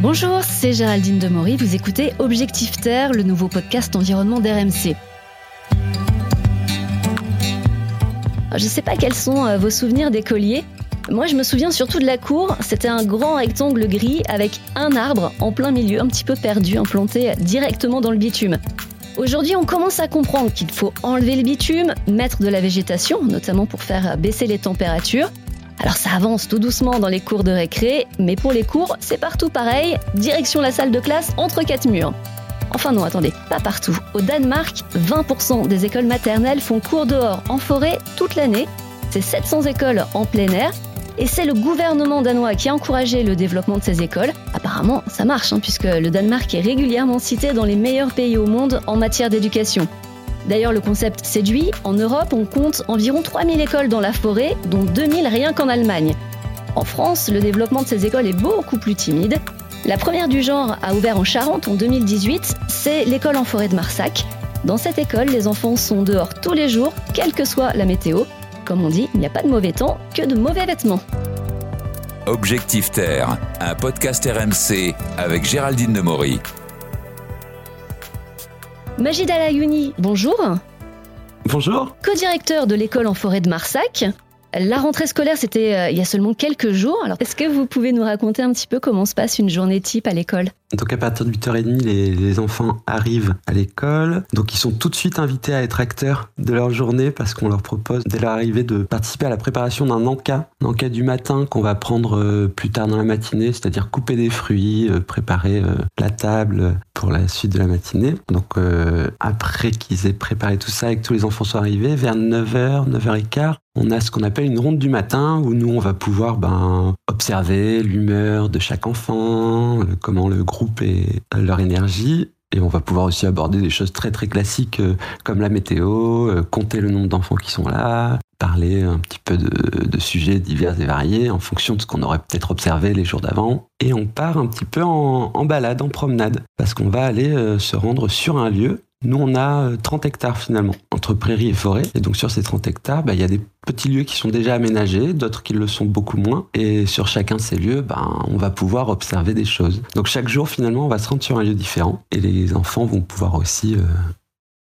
Bonjour, c'est Géraldine Demory. Vous écoutez Objectif Terre, le nouveau podcast environnement d'RMC. Je ne sais pas quels sont euh, vos souvenirs d'écoliers. Moi, je me souviens surtout de la cour. C'était un grand rectangle gris avec un arbre en plein milieu, un petit peu perdu, implanté directement dans le bitume. Aujourd'hui, on commence à comprendre qu'il faut enlever le bitume, mettre de la végétation, notamment pour faire baisser les températures. Alors ça avance tout doucement dans les cours de récré, mais pour les cours, c'est partout pareil, direction la salle de classe entre quatre murs. Enfin non, attendez, pas partout. Au Danemark, 20% des écoles maternelles font cours dehors en forêt toute l'année. C'est 700 écoles en plein air. Et c'est le gouvernement danois qui a encouragé le développement de ces écoles. Apparemment, ça marche, hein, puisque le Danemark est régulièrement cité dans les meilleurs pays au monde en matière d'éducation. D'ailleurs, le concept séduit. En Europe, on compte environ 3000 écoles dans la forêt, dont 2000 rien qu'en Allemagne. En France, le développement de ces écoles est beaucoup plus timide. La première du genre a ouvert en Charente en 2018, c'est l'école en forêt de Marsac. Dans cette école, les enfants sont dehors tous les jours, quelle que soit la météo. Comme on dit, il n'y a pas de mauvais temps, que de mauvais vêtements. Objectif Terre, un podcast RMC avec Géraldine de Maury. Majid Alayouni, bonjour. Bonjour. Co-directeur de l'école en forêt de Marsac. La rentrée scolaire, c'était euh, il y a seulement quelques jours. Alors, est-ce que vous pouvez nous raconter un petit peu comment se passe une journée type à l'école? Donc, à partir de 8h30, les, les, enfants arrivent à l'école. Donc, ils sont tout de suite invités à être acteurs de leur journée parce qu'on leur propose, dès leur arrivée, de participer à la préparation d'un encas, un encas du matin qu'on va prendre euh, plus tard dans la matinée, c'est-à-dire couper des fruits, euh, préparer la table pour la suite de la matinée. Donc, après qu'ils aient préparé tout ça et que tous les enfants soient arrivés, vers 9h, 9h15, on a ce qu'on appelle une ronde du matin où nous, on va pouvoir ben, observer l'humeur de chaque enfant, comment le groupe et leur énergie. Et on va pouvoir aussi aborder des choses très très classiques euh, comme la météo, euh, compter le nombre d'enfants qui sont là, parler un petit peu de, sujets divers et variés en fonction de ce qu'on aurait peut-être observé les jours d'avant. Et on part un petit peu en, balade, en promenade, parce qu'on va aller euh, se rendre sur un lieu nous, on a 30 hectares finalement, entre prairies et forêts. Et donc sur ces 30 hectares, bah, il y a des petits lieux qui sont déjà aménagés, d'autres qui le sont beaucoup moins. Et sur chacun de ces lieux, ben, on va pouvoir observer des choses. Donc chaque jour, finalement, on va se rendre sur un lieu différent. Et les enfants vont pouvoir aussi euh,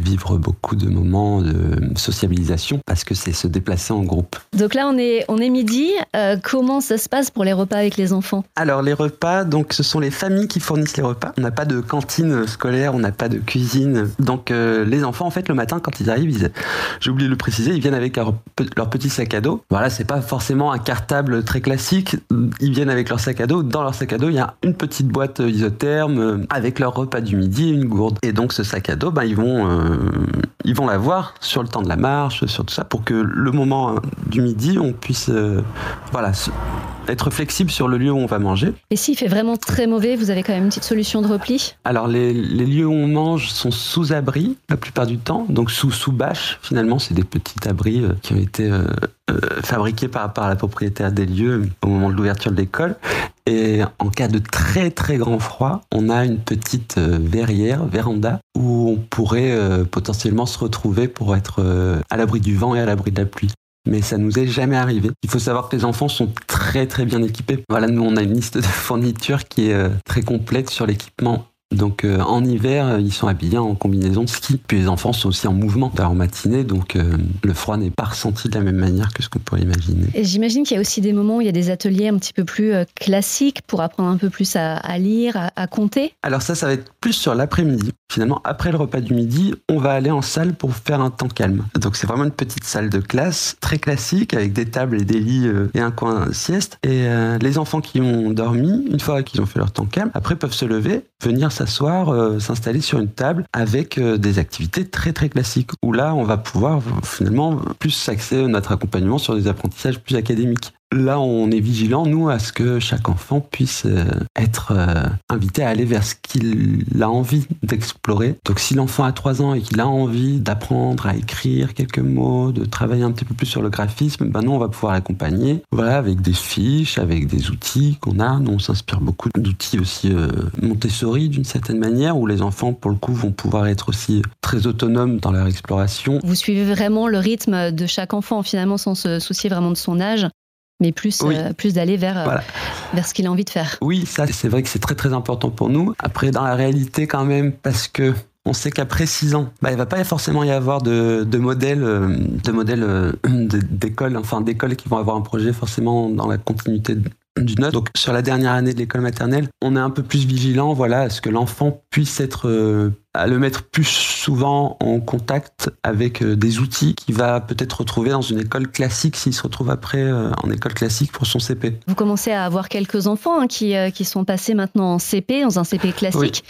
vivre beaucoup de moments de sociabilisation parce que c'est se déplacer en groupe. Donc là, on est, on est midi. Euh, comment ça se passe pour les repas avec les enfants? Alors, les repas, donc ce sont les familles qui fournissent les repas. On n'a pas de cantine scolaire, on n'a pas de cuisine. Donc, euh, les enfants, en fait, le matin, quand ils arrivent, j'ai oublié de le préciser, ils viennent avec leur, leur, petit sac à dos. Voilà, c'est pas forcément un cartable très classique. Ils viennent avec leur sac à dos. Dans leur sac à dos, il y a une petite boîte isotherme euh, avec leur repas du midi et une gourde. Et donc, ce sac à dos, ben, ils vont euh, 嗯 ils vont l'avoir sur le temps de la marche, sur tout ça, pour que le moment du midi, on puisse euh, voilà, être flexible sur le lieu où on va manger. Et s'il fait vraiment très mauvais, vous avez quand même une petite solution de repli? Alors les, lieux où on mange sont sous abri la plupart du temps, donc sous sous bâche. Finalement, c'est des petits abris euh, qui ont été fabriqués par rapport à la propriétaire des lieux au moment de l'ouverture de l'école. Et en cas de très très grand froid, on a une petite euh, verrière, véranda, où on pourrait euh, potentiellement retrouver pour être euh, à l'abri du vent et à l'abri de la pluie. Mais ça nous est jamais arrivé. Il faut savoir que les enfants sont très très bien équipés. Voilà, nous on a une liste de fournitures qui est très complète sur l'équipement donc euh, en hiver, ils sont habillés en combinaison de ski. Puis les enfants sont aussi en mouvement en matinée, donc euh, le froid n'est pas ressenti de la même manière que ce qu'on pourrait imaginer. Et j'imagine qu'il y a aussi des moments où il y a des ateliers un petit peu plus euh, classiques pour apprendre un peu plus à, lire, à, à, compter. Alors ça, ça va être plus sur l'après-midi. Finalement, après le repas du midi, on va aller en salle pour faire un temps calme. Donc c'est vraiment une petite salle de classe, très classique, avec des tables et des lits et un coin sieste. Et les enfants qui ont dormi, une fois qu'ils ont fait leur temps calme, après peuvent se lever, venir s'asseoir, euh, s'installer sur une table avec euh, des activités très très classiques où là on va pouvoir finalement plus s'axer notre accompagnement sur des apprentissages plus académiques. Là, on est vigilant, nous, à ce que chaque enfant puisse euh, être euh, invité à aller vers ce qu'il a envie d'explorer. Donc, si l'enfant a 3 ans et qu'il a envie d'apprendre à écrire quelques mots, de travailler un petit peu plus sur le graphisme, ben nous, on va pouvoir l'accompagner. Voilà, avec des fiches, avec des outils qu'on a. Nous, on s'inspire beaucoup d'outils aussi euh, Montessori, d'une certaine manière, où les enfants, pour le coup, vont pouvoir être aussi très autonomes dans leur exploration. Vous suivez vraiment le rythme de chaque enfant, finalement, sans se soucier vraiment de son âge mais plus, plus d'aller vers, vers ce qu'il a envie de faire. Oui, ça c'est vrai que c'est très très important pour nous. Après, dans la réalité quand même, parce que on sait qu'après 6 ans, bah, il va pas forcément y avoir de, de modèles, de modèles d'écoles, enfin d'écoles qui vont avoir un projet forcément dans la continuité du note. Donc sur la dernière année de l'école maternelle, on est un peu plus vigilant, voilà, à ce que l'enfant puisse être euh, à le mettre plus souvent en contact avec euh, des outils qu'il va peut-être retrouver dans une école classique s'il se retrouve après euh, en école classique pour son CP. Vous commencez à avoir quelques enfants hein, qui, qui sont passés maintenant en CP, dans un CP classique.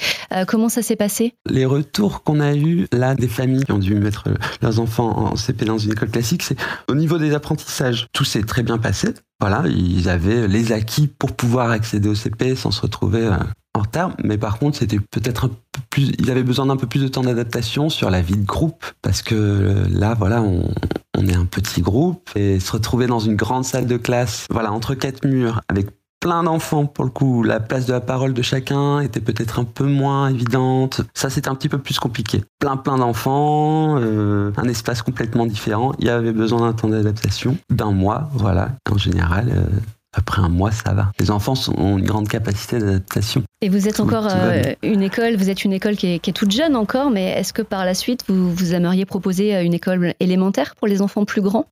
comment ça s'est passé? Les retours qu'on a eus là des familles qui ont dû mettre leurs enfants en CP dans une école classique, c'est au niveau des apprentissages, tout s'est très bien passé. Voilà, ils avaient les acquis pour pouvoir accéder au CP sans se retrouver euh, en retard. Mais par contre, c'était peut-être un peu plus. Ils avaient besoin d'un peu plus de temps d'adaptation sur la vie de groupe parce que euh, là, voilà, on, on est un petit groupe et se retrouver dans une grande salle de classe, voilà, entre quatre murs avec plein d'enfants pour le coup. La place de la parole de chacun était peut-être un peu moins évidente. Ça, c'était un petit peu plus compliqué. Plein, plein d'enfants, euh, un espace complètement différent. Il y avait besoin d'un temps d'adaptation, d'un mois, voilà. En général, euh, après un mois, ça va. Les enfants ont une grande capacité d'adaptation. Et vous êtes encore euh, une école, vous êtes une école qui est, toute jeune encore, mais est-ce que par la suite, vous, vous aimeriez proposer une école élémentaire pour les enfants plus grands?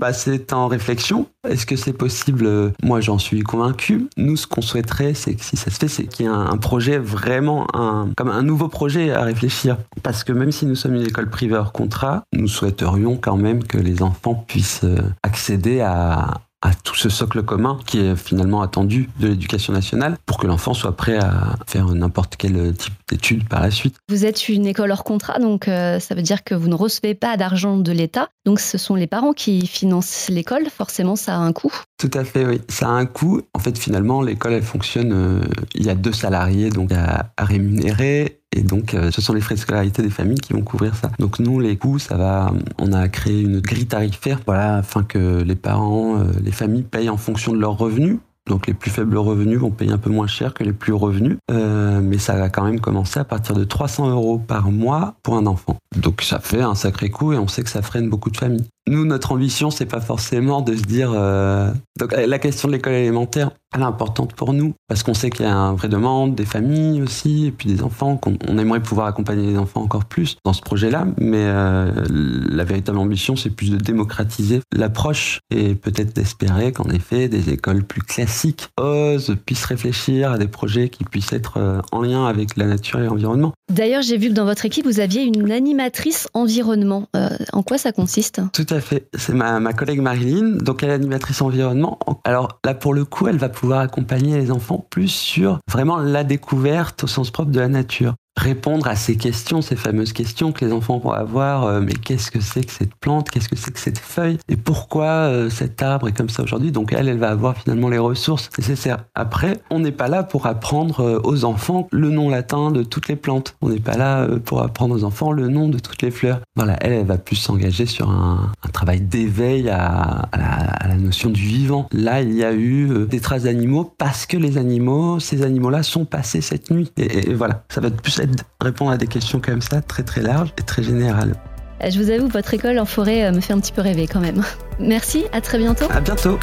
Bah, c'est en réflexion. Est-ce que c'est possible? Moi, j'en suis convaincu. Nous, ce qu'on souhaiterait, c'est que si ça se fait, c'est qu'il y ait un, projet vraiment, un, comme un nouveau projet à réfléchir. Parce que même si nous sommes une école privée hors contrat, nous souhaiterions quand même que les enfants puissent euh, accéder à, à tout ce socle commun qui est finalement attendu de l'éducation nationale pour que l'enfant soit prêt à faire n'importe quel type d'études par la suite. Vous êtes une école hors contrat, donc euh, ça veut dire que vous ne recevez pas d'argent de l'État. Donc ce sont les parents qui financent l'école. Forcément, ça a un coût. Tout à fait, oui. Ça a un coût. En fait, finalement, l'école, elle fonctionne. Euh, il y a deux salariés donc à, à rémunérer et donc, euh, ce sont les frais de scolarité des familles qui vont couvrir ça. Donc, nous, les coûts, ça va. On a créé une grille tarifaire, voilà, afin que les parents, euh, les familles payent en fonction de leurs revenus. Donc les plus faibles revenus vont payer un peu moins cher que les plus revenus, euh, mais ça va quand même commencer à partir de 300 euros par mois pour un enfant. Donc ça fait un sacré coup et on sait que ça freine beaucoup de familles. Nous, notre ambition, c'est pas forcément de se dire. Euh... Donc la question de l'école élémentaire, elle est importante pour nous parce qu'on sait qu'il y a un vrai demande des familles aussi et puis des enfants qu'on on aimerait pouvoir accompagner les enfants encore plus dans ce projet-là mais euh, la véritable ambition c'est plus de démocratiser l'approche et peut-être d'espérer qu'en effet des écoles plus classiques osent puissent réfléchir à des projets qui puissent être euh, en lien avec la nature et l'environnement. D'ailleurs, j'ai vu que dans votre équipe vous aviez une animatrice environnement. Euh, en quoi ça consiste? Tout à fait. C'est ma, ma collègue Marilyn, donc elle est animatrice environnement. Alors là pour le coup, elle va pouvoir accompagner les enfants plus sur vraiment la découverte au sens propre de la nature répondre à ces questions, ces fameuses questions que les enfants vont avoir. Euh, mais qu'est-ce que c'est que cette plante Qu'est-ce que c'est que cette feuille Et pourquoi euh, cet arbre est comme ça aujourd'hui Donc elle, elle va avoir finalement les ressources nécessaires. Après, on n'est pas là pour apprendre euh, aux enfants le nom latin de toutes les plantes. On n'est pas là pour apprendre aux enfants le nom de toutes les fleurs. Voilà, elle, elle va plus s'engager sur un, travail d'éveil à, la, notion du vivant. Là, il y a eu des traces d'animaux parce que les animaux, ces animaux-là, sont passés cette nuit. Et, et voilà, ça va être plus répondre à des questions comme ça, très très larges et très générales. Euh, je vous avoue, votre école en forêt euh, me fait un petit peu rêver quand même. Merci, à très bientôt. À bientôt.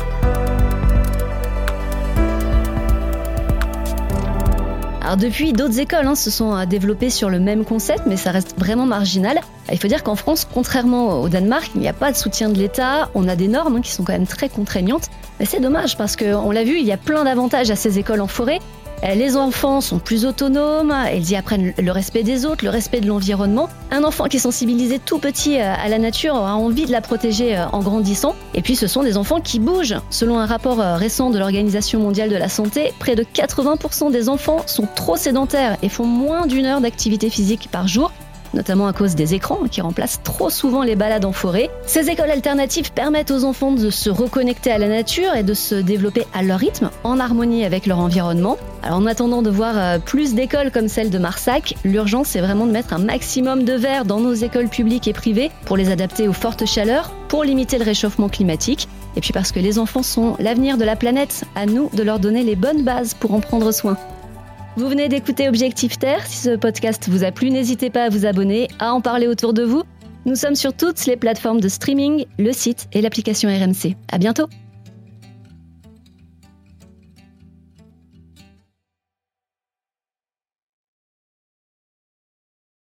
Alors depuis, d'autres écoles hein, se sont euh, développées sur le même concept, mais ça reste vraiment marginal. Il faut dire qu'en France, contrairement au Danemark, il n'y a pas de soutien de l'État. On a des normes hein, qui sont quand même très contraignantes. Mais c'est dommage parce qu'on l'a vu, il y a plein d'avantages à ces écoles en forêt. Euh, les enfants sont plus autonomes, ils y apprennent le respect des autres, le respect de l'environnement. Un enfant qui est sensibilisé tout petit euh, à la nature a envie de la protéger euh, en grandissant. Et puis ce sont des enfants qui bougent. Selon un rapport récent de l'Organisation mondiale de la santé, près de 80% des enfants sont trop sédentaires et font moins d'une heure d'activité physique par jour notamment à cause des écrans qui remplacent trop souvent les balades en forêt. Ces écoles alternatives permettent aux enfants de se reconnecter à la nature et de se développer à leur rythme, en harmonie avec leur environnement. Alors en attendant de voir euh, plus d'écoles comme celle de Marsac, l'urgence est vraiment de mettre un maximum de verre dans nos écoles publiques et privées pour les adapter aux fortes chaleurs, pour limiter le réchauffement climatique, et puis parce que les enfants sont l'avenir de la planète, à nous de leur donner les bonnes bases pour en prendre soin. Vous venez d'écouter Objectif Terre. Si ce podcast vous a plu, n'hésitez pas à vous abonner, à en parler autour de vous. Nous sommes sur toutes les plateformes de streaming, le site et l'application RMC. À bientôt!